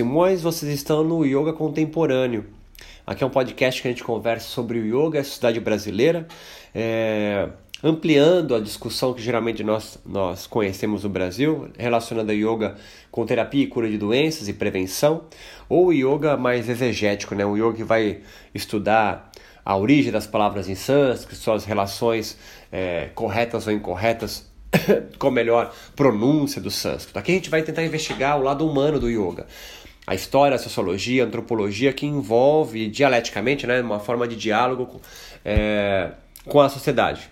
Simões, vocês estão no Yoga Contemporâneo. Aqui é um podcast que a gente conversa sobre o yoga a sociedade brasileira, é, ampliando a discussão que geralmente nós, nós conhecemos no Brasil, relacionando a yoga com terapia e cura de doenças e prevenção, ou yoga mais exegético, né? o yoga que vai estudar a origem das palavras em sânscrito, suas relações é, corretas ou incorretas com melhor pronúncia do sânscrito. Aqui a gente vai tentar investigar o lado humano do yoga a história, a sociologia, a antropologia que envolve dialeticamente, né, uma forma de diálogo com, é, com a sociedade.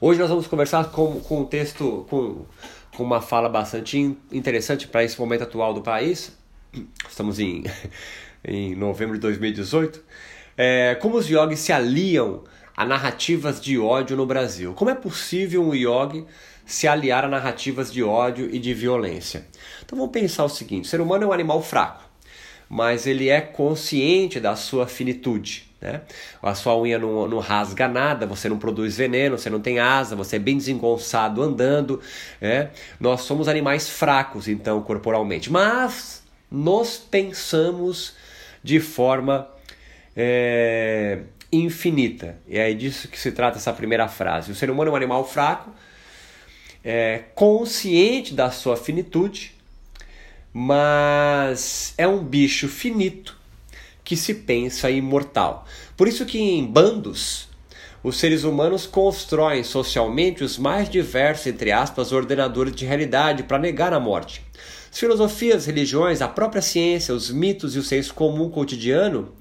Hoje nós vamos conversar com, com um texto, com, com uma fala bastante interessante para esse momento atual do país. Estamos em, em novembro de 2018. É, como os yogis se aliam a narrativas de ódio no Brasil. Como é possível um yogi se aliar a narrativas de ódio e de violência. Então vamos pensar o seguinte: o ser humano é um animal fraco, mas ele é consciente da sua finitude. Né? A sua unha não, não rasga nada, você não produz veneno, você não tem asa, você é bem desengonçado andando. Né? Nós somos animais fracos, então, corporalmente, mas nós pensamos de forma é, infinita. E é disso que se trata essa primeira frase. O ser humano é um animal fraco, é, consciente da sua finitude, mas é um bicho finito que se pensa imortal. Por isso que em bandos os seres humanos constroem socialmente os mais diversos, entre aspas, ordenadores de realidade para negar a morte. As filosofias, religiões, a própria ciência, os mitos e o senso comum cotidiano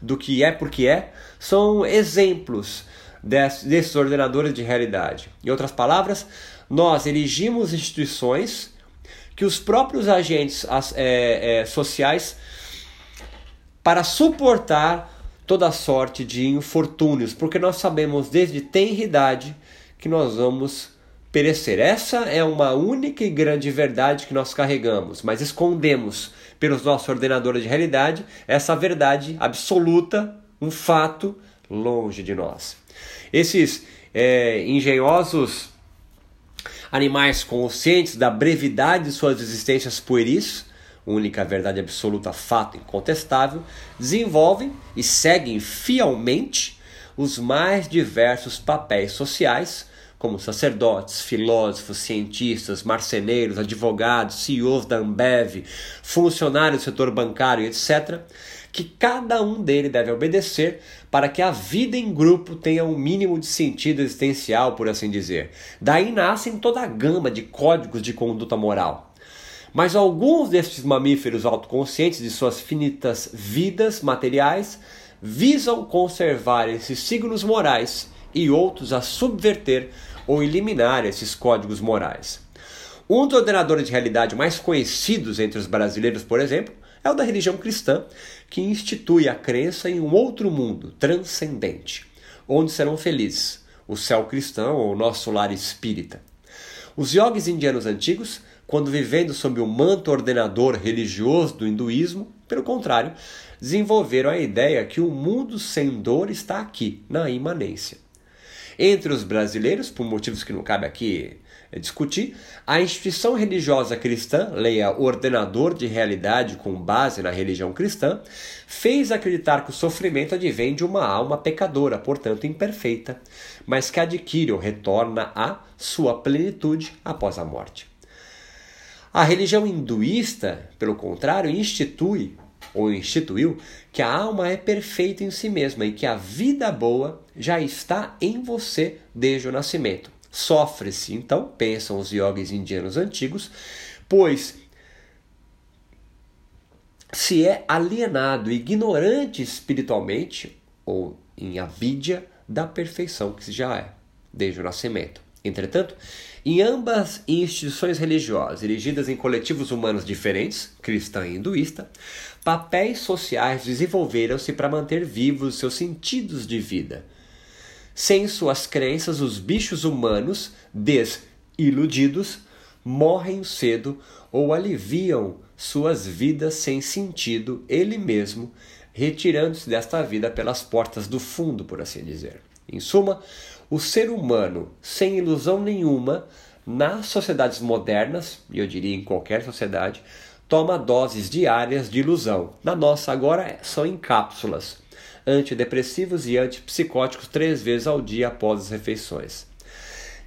do que é porque é são exemplos desses ordenadores de realidade. Em outras palavras, nós erigimos instituições que os próprios agentes é, é, sociais para suportar toda sorte de infortúnios, porque nós sabemos desde tenridade que nós vamos perecer. Essa é uma única e grande verdade que nós carregamos, mas escondemos pelos nossos ordenadores de realidade essa verdade absoluta, um fato longe de nós. Esses é, engenhosos Animais conscientes da brevidade de suas existências pueris, única verdade absoluta, fato incontestável, desenvolvem e seguem fielmente os mais diversos papéis sociais, como sacerdotes, filósofos, cientistas, marceneiros, advogados, CEOs da Ambev, funcionários do setor bancário, etc., que cada um dele deve obedecer para que a vida em grupo tenha um mínimo de sentido existencial, por assim dizer. Daí nascem toda a gama de códigos de conduta moral. Mas alguns destes mamíferos autoconscientes de suas finitas vidas materiais visam conservar esses signos morais e outros a subverter ou eliminar esses códigos morais. Um dos ordenadores de realidade mais conhecidos entre os brasileiros, por exemplo, é o da religião cristã, que institui a crença em um outro mundo transcendente, onde serão felizes o céu cristão ou o nosso lar espírita. Os yogis indianos antigos, quando vivendo sob o manto ordenador religioso do hinduísmo, pelo contrário, desenvolveram a ideia que o mundo sem dor está aqui, na imanência. Entre os brasileiros, por motivos que não cabe aqui discutir, a instituição religiosa cristã, leia ordenador de realidade com base na religião cristã, fez acreditar que o sofrimento advém de uma alma pecadora, portanto imperfeita, mas que adquire ou retorna à sua plenitude após a morte. A religião hinduísta, pelo contrário, institui ou instituiu que a alma é perfeita em si mesma e que a vida boa já está em você desde o nascimento. Sofre-se, então, pensam os yogis indianos antigos, pois se é alienado, ignorante espiritualmente, ou em avidya, da perfeição que se já é, desde o nascimento. Entretanto, em ambas instituições religiosas, erigidas em coletivos humanos diferentes, cristã e hinduísta, papéis sociais desenvolveram-se para manter vivos seus sentidos de vida, sem suas crenças, os bichos humanos, desiludidos, morrem cedo ou aliviam suas vidas sem sentido, ele mesmo, retirando-se desta vida pelas portas do fundo, por assim dizer. Em suma, o ser humano, sem ilusão nenhuma, nas sociedades modernas, e eu diria em qualquer sociedade, toma doses diárias de ilusão. Na nossa agora são em cápsulas, antidepressivos e antipsicóticos três vezes ao dia após as refeições.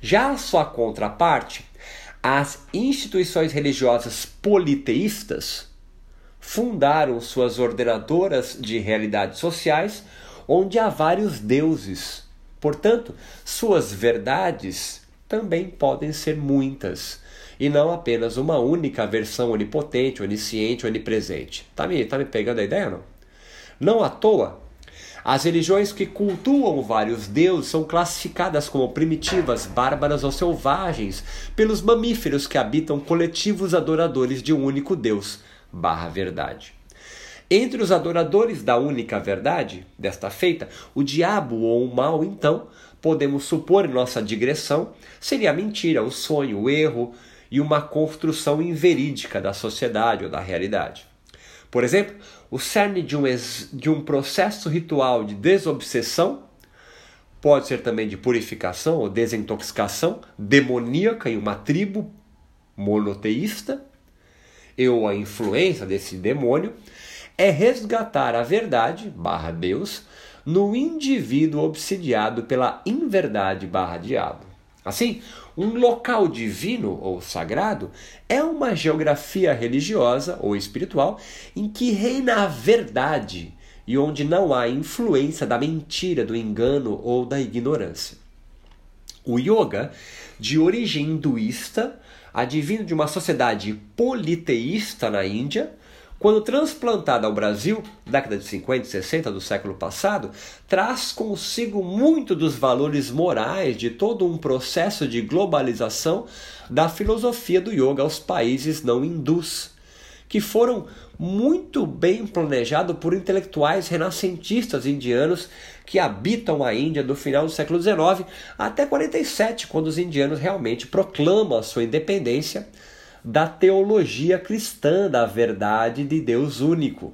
Já a sua contraparte, as instituições religiosas politeístas fundaram suas ordenadoras de realidades sociais, onde há vários deuses. Portanto, suas verdades também podem ser muitas, e não apenas uma única versão onipotente, onisciente, onipresente. Tá me, tá me pegando a ideia não? Não à toa, as religiões que cultuam vários deuses são classificadas como primitivas, bárbaras ou selvagens pelos mamíferos que habitam coletivos adoradores de um único Deus, barra verdade. Entre os adoradores da única verdade, desta feita, o diabo ou o mal, então, podemos supor em nossa digressão, seria a mentira, o sonho, o erro e uma construção inverídica da sociedade ou da realidade. Por exemplo, o cerne de um, de um processo ritual de desobsessão pode ser também de purificação ou desintoxicação demoníaca em uma tribo monoteísta, ou a influência desse demônio, é resgatar a verdade, barra Deus, no indivíduo obsidiado pela inverdade, barra diabo. Assim, um local divino ou sagrado é uma geografia religiosa ou espiritual em que reina a verdade e onde não há influência da mentira, do engano ou da ignorância. O yoga, de origem hinduísta, advindo de uma sociedade politeísta na Índia, quando transplantada ao Brasil, década de 50 e 60 do século passado, traz consigo muito dos valores morais de todo um processo de globalização da filosofia do yoga aos países não hindus, que foram muito bem planejados por intelectuais renascentistas indianos que habitam a Índia do final do século XIX até 47, quando os indianos realmente proclamam a sua independência da teologia cristã da verdade de Deus único.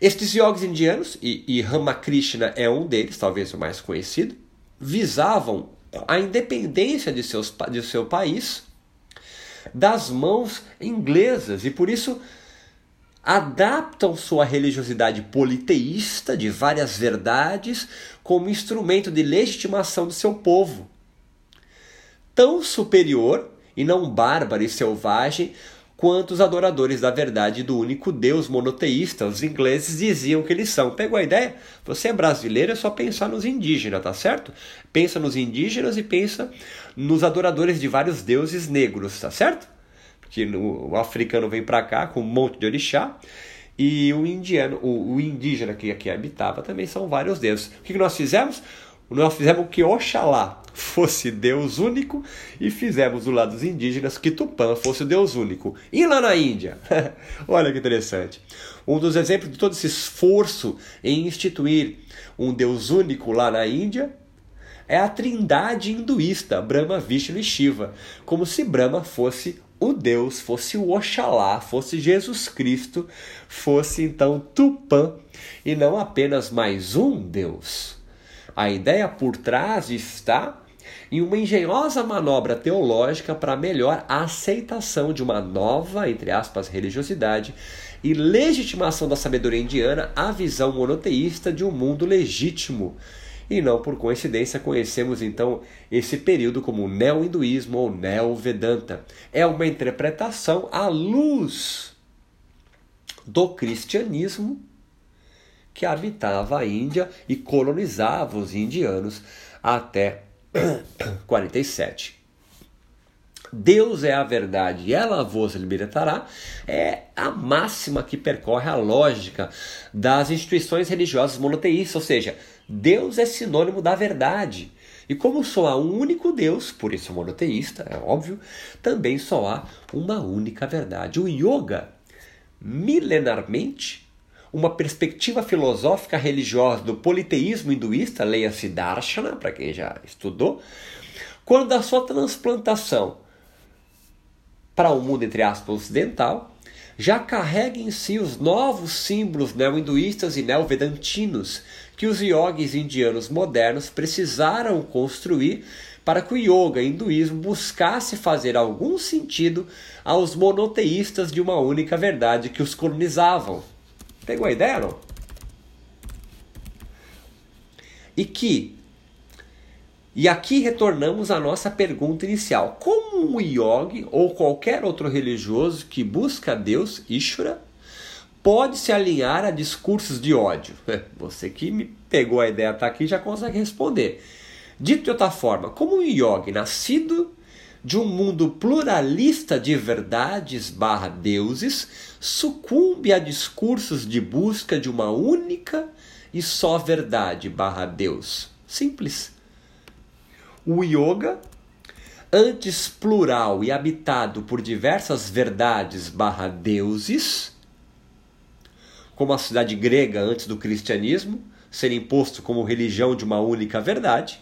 Estes yogis indianos, e, e Ramakrishna é um deles, talvez o mais conhecido, visavam a independência de, seus, de seu país das mãos inglesas e por isso adaptam sua religiosidade politeísta de várias verdades como instrumento de legitimação do seu povo tão superior e não bárbaro e selvagem quanto os adoradores da verdade do único Deus monoteísta, os ingleses diziam que eles são. Pegou a ideia? Você é brasileiro, é só pensar nos indígenas, tá certo? Pensa nos indígenas e pensa nos adoradores de vários deuses negros, tá certo? Porque o africano vem para cá com um monte de orixá e o indiano, o, o indígena que aqui habitava também são vários deuses. O que nós fizemos? Nós fizemos que Oxalá fosse Deus único e fizemos do lado dos indígenas que Tupã fosse Deus único. E lá na Índia? Olha que interessante. Um dos exemplos de todo esse esforço em instituir um Deus único lá na Índia é a trindade hinduísta, Brahma, Vishnu e Shiva, como se Brahma fosse o Deus, fosse o Oxalá, fosse Jesus Cristo, fosse então Tupã e não apenas mais um Deus. A ideia por trás está em uma engenhosa manobra teológica para melhor aceitação de uma nova, entre aspas, religiosidade e legitimação da sabedoria indiana à visão monoteísta de um mundo legítimo. E não por coincidência conhecemos então esse período como neo-hinduísmo ou neo-vedanta. É uma interpretação à luz do cristianismo que habitava a Índia e colonizava os indianos até 47. Deus é a verdade e ela vos libertará é a máxima que percorre a lógica das instituições religiosas monoteístas, ou seja, Deus é sinônimo da verdade. E como só há um único Deus, por isso monoteísta, é óbvio, também só há uma única verdade. O yoga, milenarmente, uma perspectiva filosófica religiosa do politeísmo hinduísta, leia-se Darshana, para quem já estudou, quando da sua transplantação para o mundo, entre aspas, ocidental, já carrega em si os novos símbolos neo-hinduístas e neo-vedantinos que os yogis indianos modernos precisaram construir para que o yoga hinduísmo buscasse fazer algum sentido aos monoteístas de uma única verdade que os colonizavam. Pegou a ideia, não? E que e aqui retornamos à nossa pergunta inicial: como um yogi ou qualquer outro religioso que busca Deus, Ishvara, pode se alinhar a discursos de ódio? Você que me pegou a ideia até aqui já consegue responder. Dito de outra forma, como um yogi nascido de um mundo pluralista de verdades barra deuses sucumbe a discursos de busca de uma única e só verdade barra Deus? Simples o yoga, antes plural e habitado por diversas verdades barra deuses, como a cidade grega antes do cristianismo, ser imposto como religião de uma única verdade,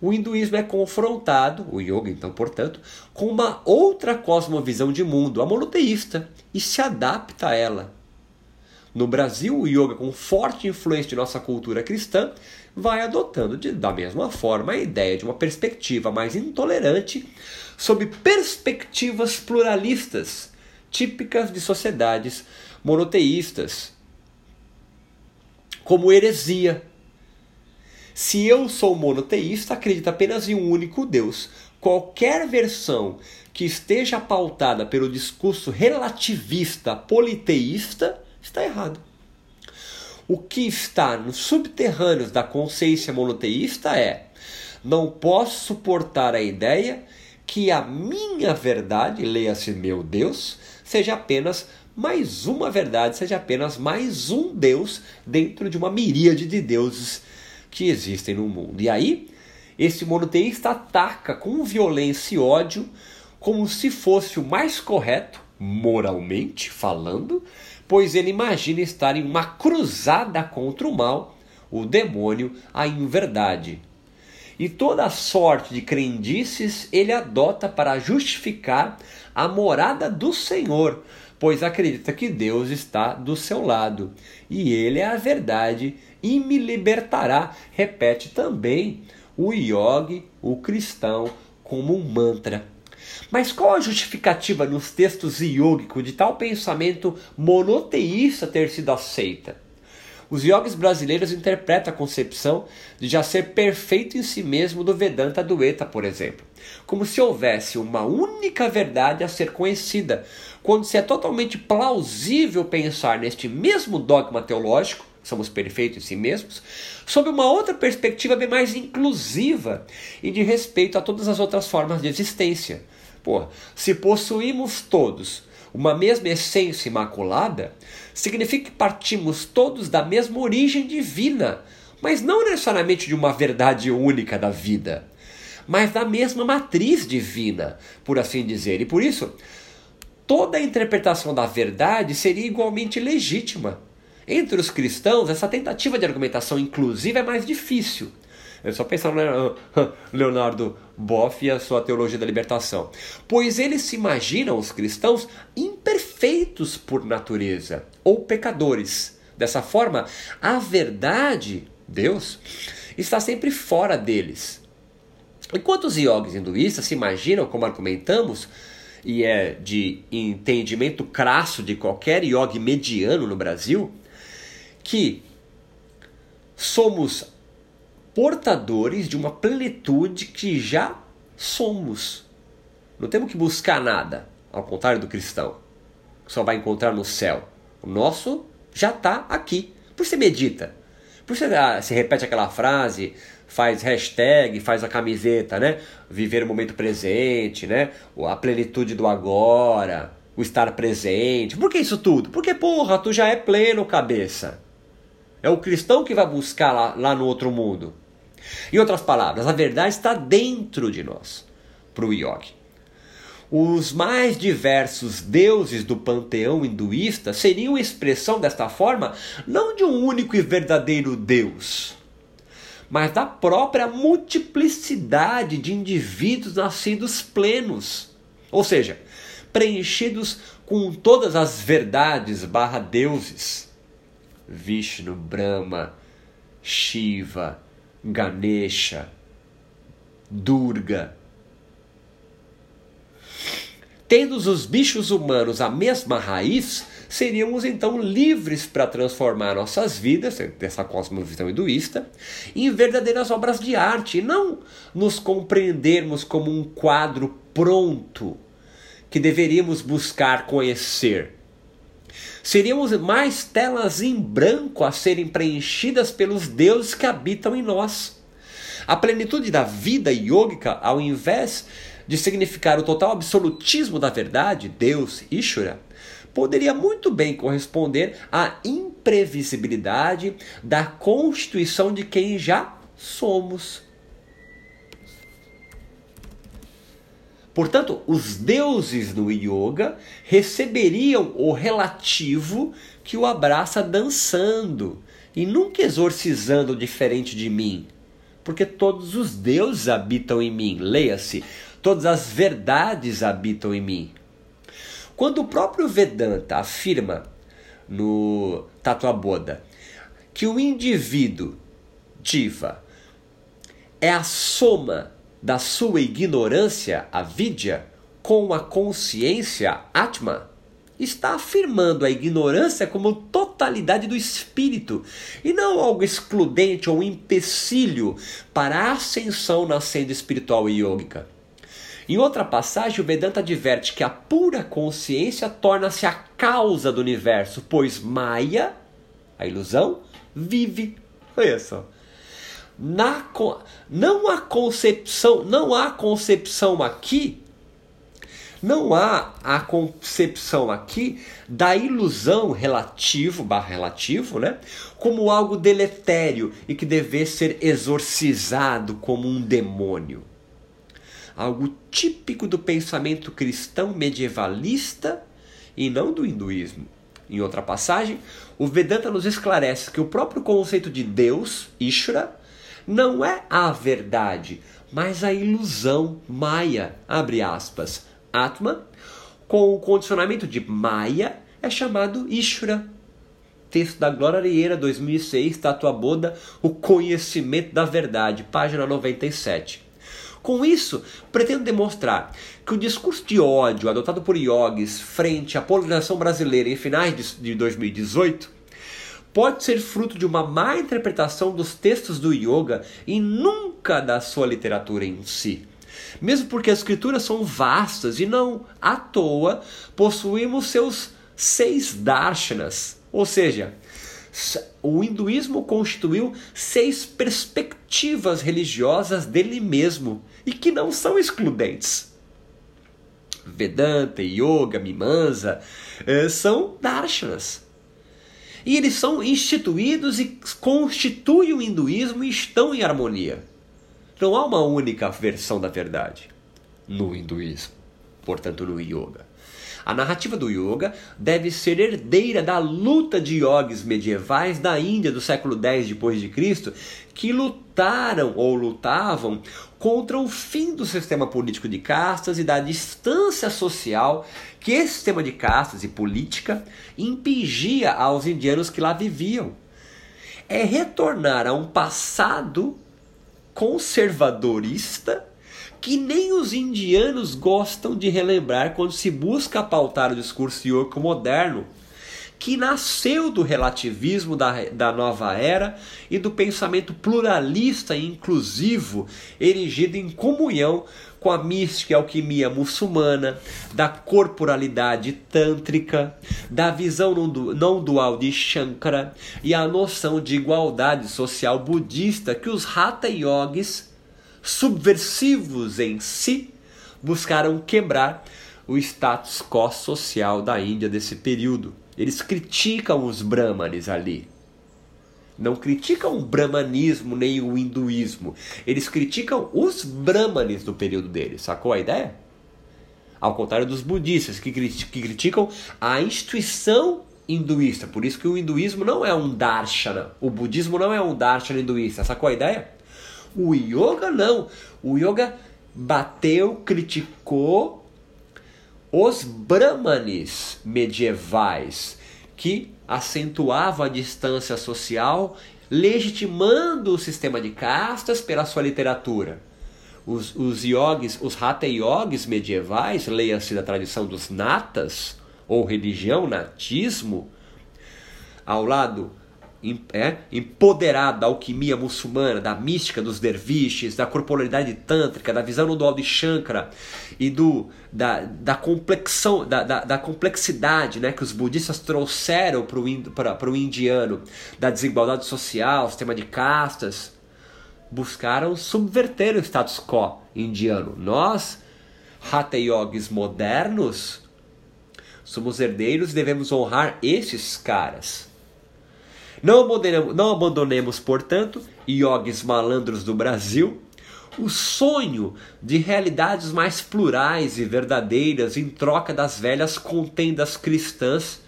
o hinduísmo é confrontado, o yoga então, portanto, com uma outra cosmovisão de mundo, a monoteísta, e se adapta a ela. No Brasil, o yoga, com forte influência de nossa cultura cristã, vai adotando de, da mesma forma a ideia de uma perspectiva mais intolerante sob perspectivas pluralistas, típicas de sociedades monoteístas, como heresia. Se eu sou monoteísta, acredito apenas em um único Deus. Qualquer versão que esteja pautada pelo discurso relativista politeísta está errado. O que está nos subterrâneos da consciência monoteísta é: não posso suportar a ideia que a minha verdade, leia-se meu Deus, seja apenas mais uma verdade, seja apenas mais um Deus dentro de uma miríade de deuses que existem no mundo. E aí, esse monoteísta ataca com violência e ódio como se fosse o mais correto, moralmente falando, pois ele imagina estar em uma cruzada contra o mal, o demônio, a inverdade. E toda sorte de crendices ele adota para justificar a morada do Senhor, pois acredita que Deus está do seu lado e ele é a verdade e me libertará. Repete também o yogi, o cristão, como um mantra. Mas qual a justificativa nos textos yogicos de tal pensamento monoteísta ter sido aceita? Os yogis brasileiros interpretam a concepção de já ser perfeito em si mesmo do Vedanta Dueta, por exemplo, como se houvesse uma única verdade a ser conhecida, quando se é totalmente plausível pensar neste mesmo dogma teológico, somos perfeitos em si mesmos, sob uma outra perspectiva bem mais inclusiva e de respeito a todas as outras formas de existência. Pô, se possuímos todos uma mesma essência imaculada, significa que partimos todos da mesma origem divina, mas não necessariamente de uma verdade única da vida, mas da mesma matriz divina, por assim dizer. E por isso, toda interpretação da verdade seria igualmente legítima. Entre os cristãos, essa tentativa de argumentação inclusiva é mais difícil. É só pensar no Leonardo Boff e a sua teologia da libertação. Pois eles se imaginam, os cristãos, imperfeitos por natureza ou pecadores. Dessa forma, a verdade, Deus, está sempre fora deles. Enquanto os yogis hinduístas se imaginam, como argumentamos, e é de entendimento crasso de qualquer yogi mediano no Brasil, que somos portadores de uma plenitude que já somos. Não temos que buscar nada, ao contrário do cristão, que só vai encontrar no céu. O nosso já está aqui. Por você medita, por você ah, se repete aquela frase, faz hashtag, faz a camiseta, né? Viver o momento presente, né? A plenitude do agora, o estar presente. Por que isso tudo? Porque, porra, tu já é pleno, cabeça. É o cristão que vai buscar lá, lá no outro mundo. Em outras palavras, a verdade está dentro de nós, para o yogi. Os mais diversos deuses do panteão hinduísta seriam expressão desta forma não de um único e verdadeiro Deus, mas da própria multiplicidade de indivíduos nascidos plenos, ou seja, preenchidos com todas as verdades barra deuses. Vishnu, Brahma, Shiva, Ganesha, Durga. Tendo os bichos humanos a mesma raiz, seríamos então livres para transformar nossas vidas, dessa cosmovisão hinduísta, em verdadeiras obras de arte, e não nos compreendermos como um quadro pronto que deveríamos buscar conhecer. Seríamos mais telas em branco a serem preenchidas pelos deuses que habitam em nós. A plenitude da vida yógica, ao invés de significar o total absolutismo da verdade, Deus, Ishura, poderia muito bem corresponder à imprevisibilidade da constituição de quem já somos. Portanto, os deuses no yoga receberiam o relativo que o abraça dançando e nunca exorcizando diferente de mim, porque todos os deuses habitam em mim. Leia-se, todas as verdades habitam em mim. Quando o próprio Vedanta afirma no Tatuaboda que o indivíduo diva é a soma da sua ignorância, a vidya, com a consciência, atma, está afirmando a ignorância como totalidade do espírito e não algo excludente ou empecilho para a ascensão na senda espiritual e yógica. Em outra passagem, o Vedanta adverte que a pura consciência torna-se a causa do universo, pois Maya, a ilusão, vive. Olha só. Na, não há concepção, não há concepção aqui, não há a concepção aqui da ilusão relativo, barra relativo, né? Como algo deletério e que deve ser exorcizado como um demônio algo típico do pensamento cristão medievalista e não do hinduísmo. Em outra passagem, o Vedanta nos esclarece que o próprio conceito de Deus, Ishvara, não é a verdade, mas a ilusão Maya, abre aspas. Atma, com o condicionamento de Maya, é chamado Ishvara. Texto da Glória Arieira, 2006, Tatua Boda, O Conhecimento da Verdade, página 97. Com isso, pretendo demonstrar que o discurso de ódio adotado por iogues frente à polarização brasileira em finais de 2018 pode ser fruto de uma má interpretação dos textos do yoga e nunca da sua literatura em si. Mesmo porque as escrituras são vastas e não à toa possuímos seus seis darshanas, ou seja, o hinduísmo constituiu seis perspectivas religiosas dele mesmo e que não são excludentes. Vedanta, Yoga, Mimamsa eh, são darshanas. E eles são instituídos e constituem o hinduísmo e estão em harmonia. Não há uma única versão da verdade no hinduísmo, portanto no yoga. A narrativa do yoga deve ser herdeira da luta de yogis medievais da Índia do século X depois de Cristo, que lutaram ou lutavam contra o fim do sistema político de castas e da distância social que esse sistema de castas e política impingia aos indianos que lá viviam. É retornar a um passado conservadorista que nem os indianos gostam de relembrar quando se busca pautar o discurso yoga moderno, que nasceu do relativismo da, da nova era e do pensamento pluralista e inclusivo erigido em comunhão com a mística e alquimia muçulmana, da corporalidade tântrica, da visão não dual de Shankara e a noção de igualdade social budista que os Hatha Yogis subversivos em si, buscaram quebrar o status quo social da Índia desse período. Eles criticam os brahmanes ali. Não criticam o brahmanismo nem o hinduísmo. Eles criticam os brahmanes do período deles. Sacou a ideia? Ao contrário dos budistas, que criticam a instituição hinduísta. Por isso que o hinduísmo não é um darshana. O budismo não é um darshana hinduísta. Sacou a ideia? O yoga não. O yoga bateu, criticou os brahmanes medievais que acentuavam a distância social, legitimando o sistema de castas pela sua literatura. os, os yogis, os hatha yogis medievais, leia-se da tradição dos natas, ou religião, natismo, ao lado é, empoderado da alquimia muçulmana, da mística dos derviches, da corporalidade tântrica, da visão dual de Shankara e do, da, da, complexão, da, da, da complexidade né, que os budistas trouxeram para o indiano, da desigualdade social, sistema de castas, buscaram subverter o status quo indiano. Nós, Hatha Yogis modernos, somos herdeiros e devemos honrar esses caras. Não abandonemos, não abandonemos, portanto, iogues malandros do Brasil, o sonho de realidades mais plurais e verdadeiras em troca das velhas contendas cristãs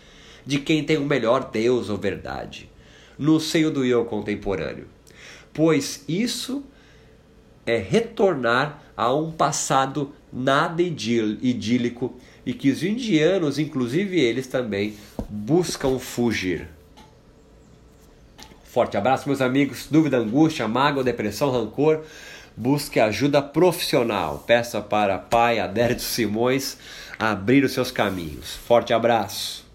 de quem tem o melhor Deus ou verdade, no seio do eu contemporâneo. Pois isso é retornar a um passado nada idílico e que os indianos, inclusive eles também, buscam fugir. Forte abraço, meus amigos. Dúvida, angústia, mágoa, depressão, rancor. Busque ajuda profissional. Peça para Pai Adérito Simões abrir os seus caminhos. Forte abraço.